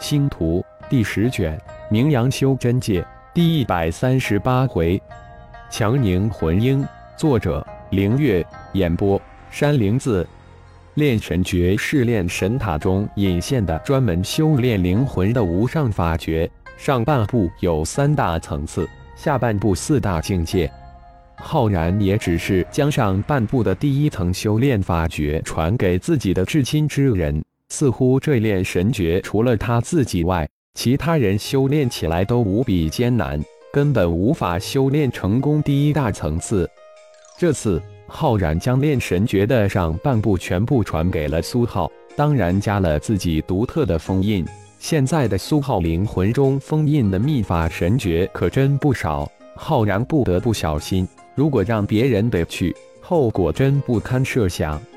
星图第十卷，名扬修真界第一百三十八回，强宁魂婴。作者：凌月。演播：山灵子。炼神诀是炼神塔中引现的专门修炼灵魂的无上法诀。上半部有三大层次，下半部四大境界。浩然也只是将上半部的第一层修炼法诀传给自己的至亲之人。似乎这炼神诀除了他自己外，其他人修炼起来都无比艰难，根本无法修炼成功第一大层次。这次浩然将炼神诀的上半部全部传给了苏浩，当然加了自己独特的封印。现在的苏浩灵魂中封印的秘法神诀可真不少，浩然不得不小心。如果让别人得去，后果真不堪设想。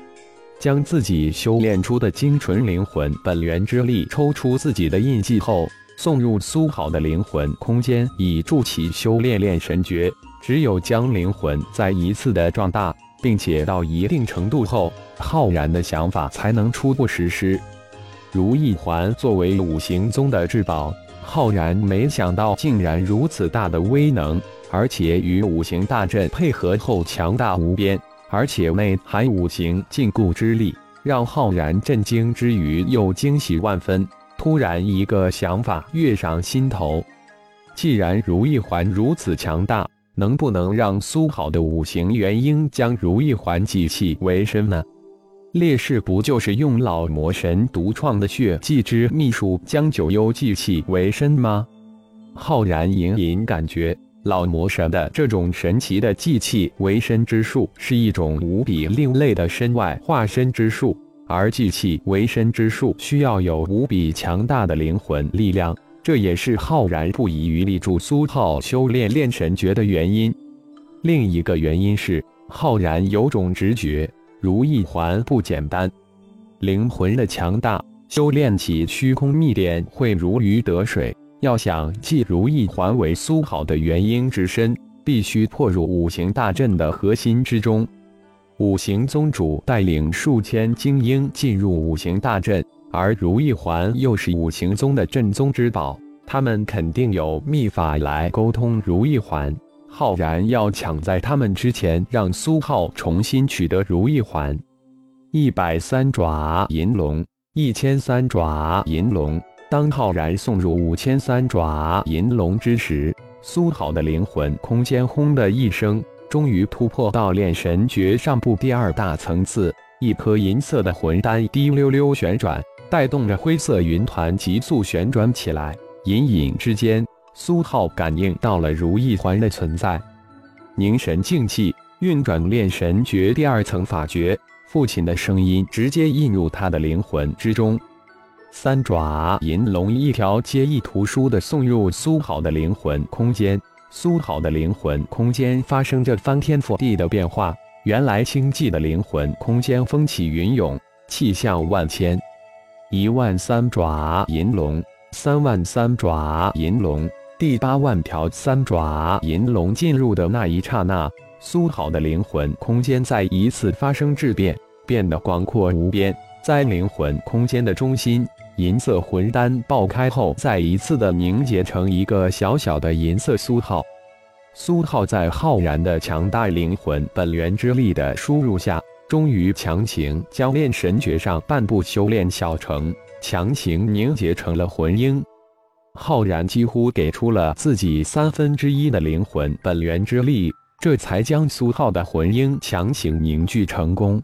将自己修炼出的精纯灵魂本源之力抽出自己的印记后，送入苏好的灵魂空间，以助其修炼炼神诀。只有将灵魂再一次的壮大，并且到一定程度后，浩然的想法才能初步实施。如意环作为五行宗的至宝，浩然没想到竟然如此大的威能，而且与五行大阵配合后强大无边。而且内含五行禁锢之力，让浩然震惊之余又惊喜万分。突然，一个想法跃上心头：既然如意环如此强大，能不能让苏好的五行元婴将如意环祭器为身呢？烈士不就是用老魔神独创的血祭之秘术将九幽祭器为身吗？浩然隐隐感觉。老魔神的这种神奇的祭器为身之术，是一种无比另类的身外化身之术。而祭器为身之术需要有无比强大的灵魂力量，这也是浩然不遗余力助苏浩修炼炼神诀的原因。另一个原因是，浩然有种直觉，如意环不简单，灵魂的强大，修炼起虚空秘典会如鱼得水。要想继如意环为苏好的元婴之身，必须破入五行大阵的核心之中。五行宗主带领数千精英进入五行大阵，而如意环又是五行宗的镇宗之宝，他们肯定有秘法来沟通如意环。浩然要抢在他们之前，让苏浩重新取得如意环。一百三爪银龙，一千三爪银龙。当浩然送入五千三爪银龙之时，苏浩的灵魂空间轰的一声，终于突破到炼神诀上部第二大层次。一颗银色的魂丹滴溜溜旋转，带动着灰色云团急速旋转起来。隐隐之间，苏浩感应到了如意环的存在。凝神静气，运转炼神诀第二层法诀。父亲的声音直接印入他的灵魂之中。三爪银龙一条接一图书的送入苏好的灵魂空间，苏好的灵魂空间发生着翻天覆地的变化。原来星际的灵魂空间风起云涌，气象万千。一万三爪银龙，三万三爪银龙，第八万条三爪银龙进入的那一刹那，苏好的灵魂空间再一次发生质变，变得广阔无边。在灵魂空间的中心。银色魂丹爆开后，再一次的凝结成一个小小的银色苏浩。苏浩在浩然的强大灵魂本源之力的输入下，终于强行将炼神诀上半部修炼小成，强行凝结成了魂婴。浩然几乎给出了自己三分之一的灵魂本源之力，这才将苏浩的魂婴强行凝聚成功。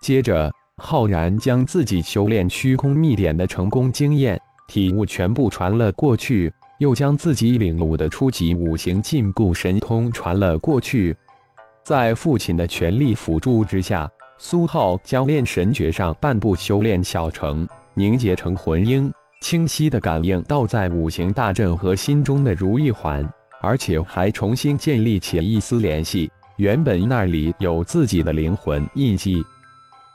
接着。浩然将自己修炼虚空秘典的成功经验体悟全部传了过去，又将自己领悟的初级五行禁锢神通传了过去。在父亲的全力辅助之下，苏浩将炼神诀上半部修炼小成，凝结成魂婴，清晰的感应到在五行大阵和心中的如意环，而且还重新建立起一丝联系。原本那里有自己的灵魂印记。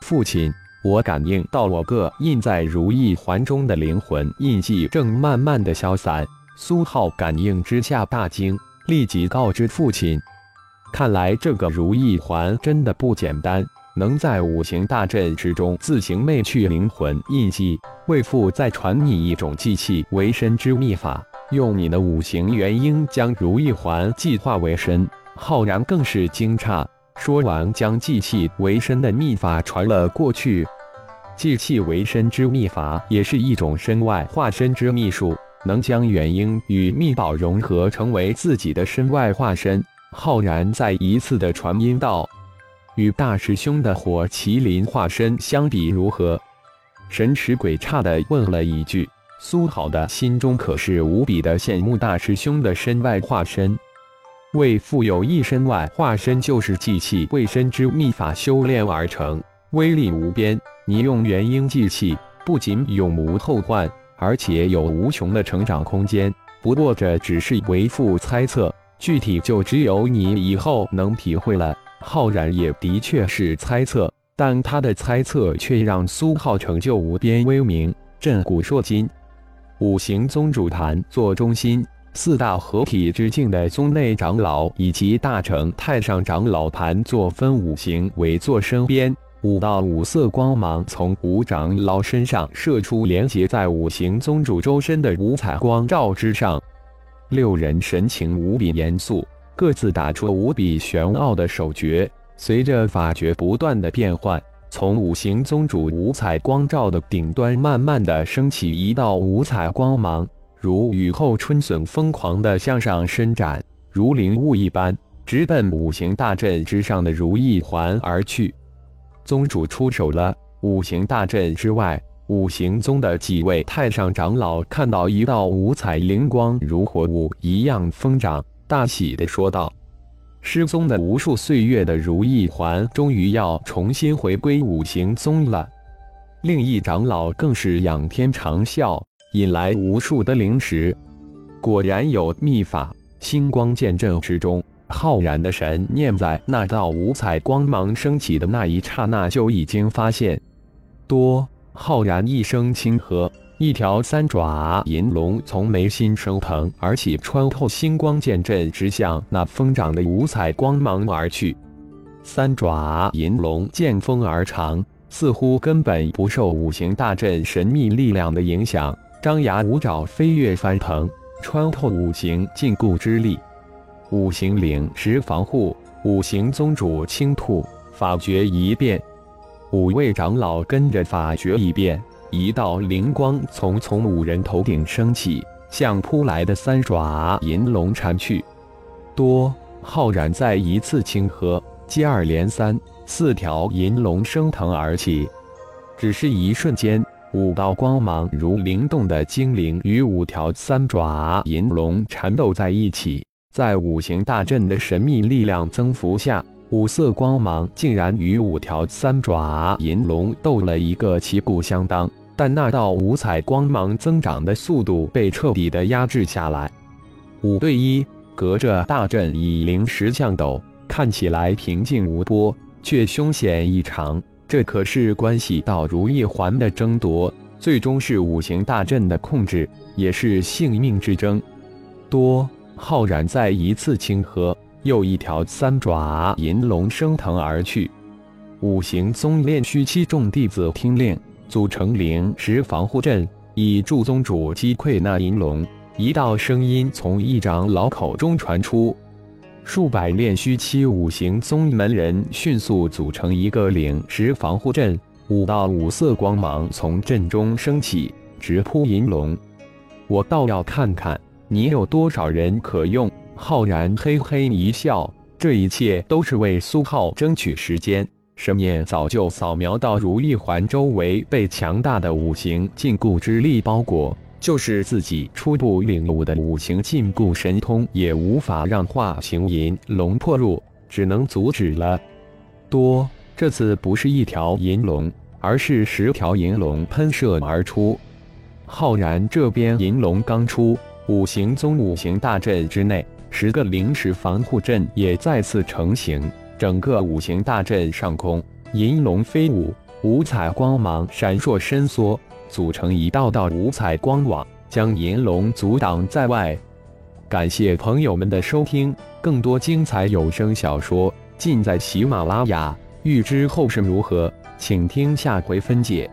父亲，我感应到我个印在如意环中的灵魂印记正慢慢的消散。苏浩感应之下大惊，立即告知父亲：“看来这个如意环真的不简单，能在五行大阵之中自行魅去灵魂印记。为父再传你一种祭器为身之秘法，用你的五行元婴将如意环祭化为身。浩然更是惊诧，说完将祭气为身的秘法传了过去。祭气为身之秘法也是一种身外化身之秘术，能将元婴与秘宝融合成为自己的身外化身。浩然再一次的传音道：“与大师兄的火麒麟化身相比如何？”神驰鬼差的问了一句。苏好的心中可是无比的羡慕大师兄的身外化身。为富有一身外化身，就是祭气为身之秘法修炼而成，威力无边。你用元婴祭气，不仅永无后患，而且有无穷的成长空间。不过这只是为父猜测。具体就只有你以后能体会了。浩然也的确是猜测，但他的猜测却让苏浩成就无边威名，震古烁今。五行宗主坛做中心，四大合体之境的宗内长老以及大成太上长老盘坐分五行围坐身边，五道五色光芒从五长老身上射出，连接在五行宗主周身的五彩光照之上。六人神情无比严肃，各自打出无比玄奥的手诀。随着法诀不断的变换，从五行宗主五彩光照的顶端，慢慢的升起一道五彩光芒，如雨后春笋，疯狂的向上伸展，如灵物一般，直奔五行大阵之上的如意环而去。宗主出手了，五行大阵之外。五行宗的几位太上长老看到一道五彩灵光如火舞一样疯长，大喜的说道：“失踪的无数岁月的如意环，终于要重新回归五行宗了。”另一长老更是仰天长啸，引来无数的灵石。果然有秘法，星光剑阵之中，浩然的神念在那道五彩光芒升起的那一刹那就已经发现多。浩然一声轻喝，一条三爪银龙从眉心升腾而起，穿透星光剑阵，直向那疯长的五彩光芒而去。三爪银龙见风而长，似乎根本不受五行大阵神秘力量的影响，张牙舞爪，飞跃翻腾，穿透五行禁锢之力。五行领石防护，五行宗主青兔法诀一变。五位长老跟着法诀一变，一道灵光从从五人头顶升起，向扑来的三爪银龙缠去。多浩然再一次轻喝，接二连三，四条银龙升腾而起。只是一瞬间，五道光芒如灵动的精灵与五条三爪银龙缠斗在一起，在五行大阵的神秘力量增幅下。五色光芒竟然与五条三爪银龙斗了一个旗鼓相当，但那道五彩光芒增长的速度被彻底的压制下来。五对一，隔着大阵以灵石相斗，看起来平静无波，却凶险异常。这可是关系到如意环的争夺，最终是五行大阵的控制，也是性命之争。多浩然再一次轻喝。又一条三爪银龙升腾而去，五行宗炼虚七众弟子听令，组成灵石防护阵，以助宗主击溃那银龙。一道声音从一长老口中传出，数百炼虚期五行宗门人迅速组成一个灵石防护阵，五道五色光芒从阵中升起，直扑银龙。我倒要看看你有多少人可用。浩然嘿嘿一笑，这一切都是为苏浩争取时间。神念早就扫描到如意环周围被强大的五行禁锢之力包裹，就是自己初步领悟的五行禁锢神通，也无法让化形银龙破入，只能阻止了。多，这次不是一条银龙，而是十条银龙喷射而出。浩然这边银龙刚出，五行宗五行大阵之内。十个灵石防护阵也再次成型，整个五行大阵上空，银龙飞舞，五彩光芒闪烁伸缩，组成一道道五彩光网，将银龙阻挡在外。感谢朋友们的收听，更多精彩有声小说尽在喜马拉雅。欲知后事如何，请听下回分解。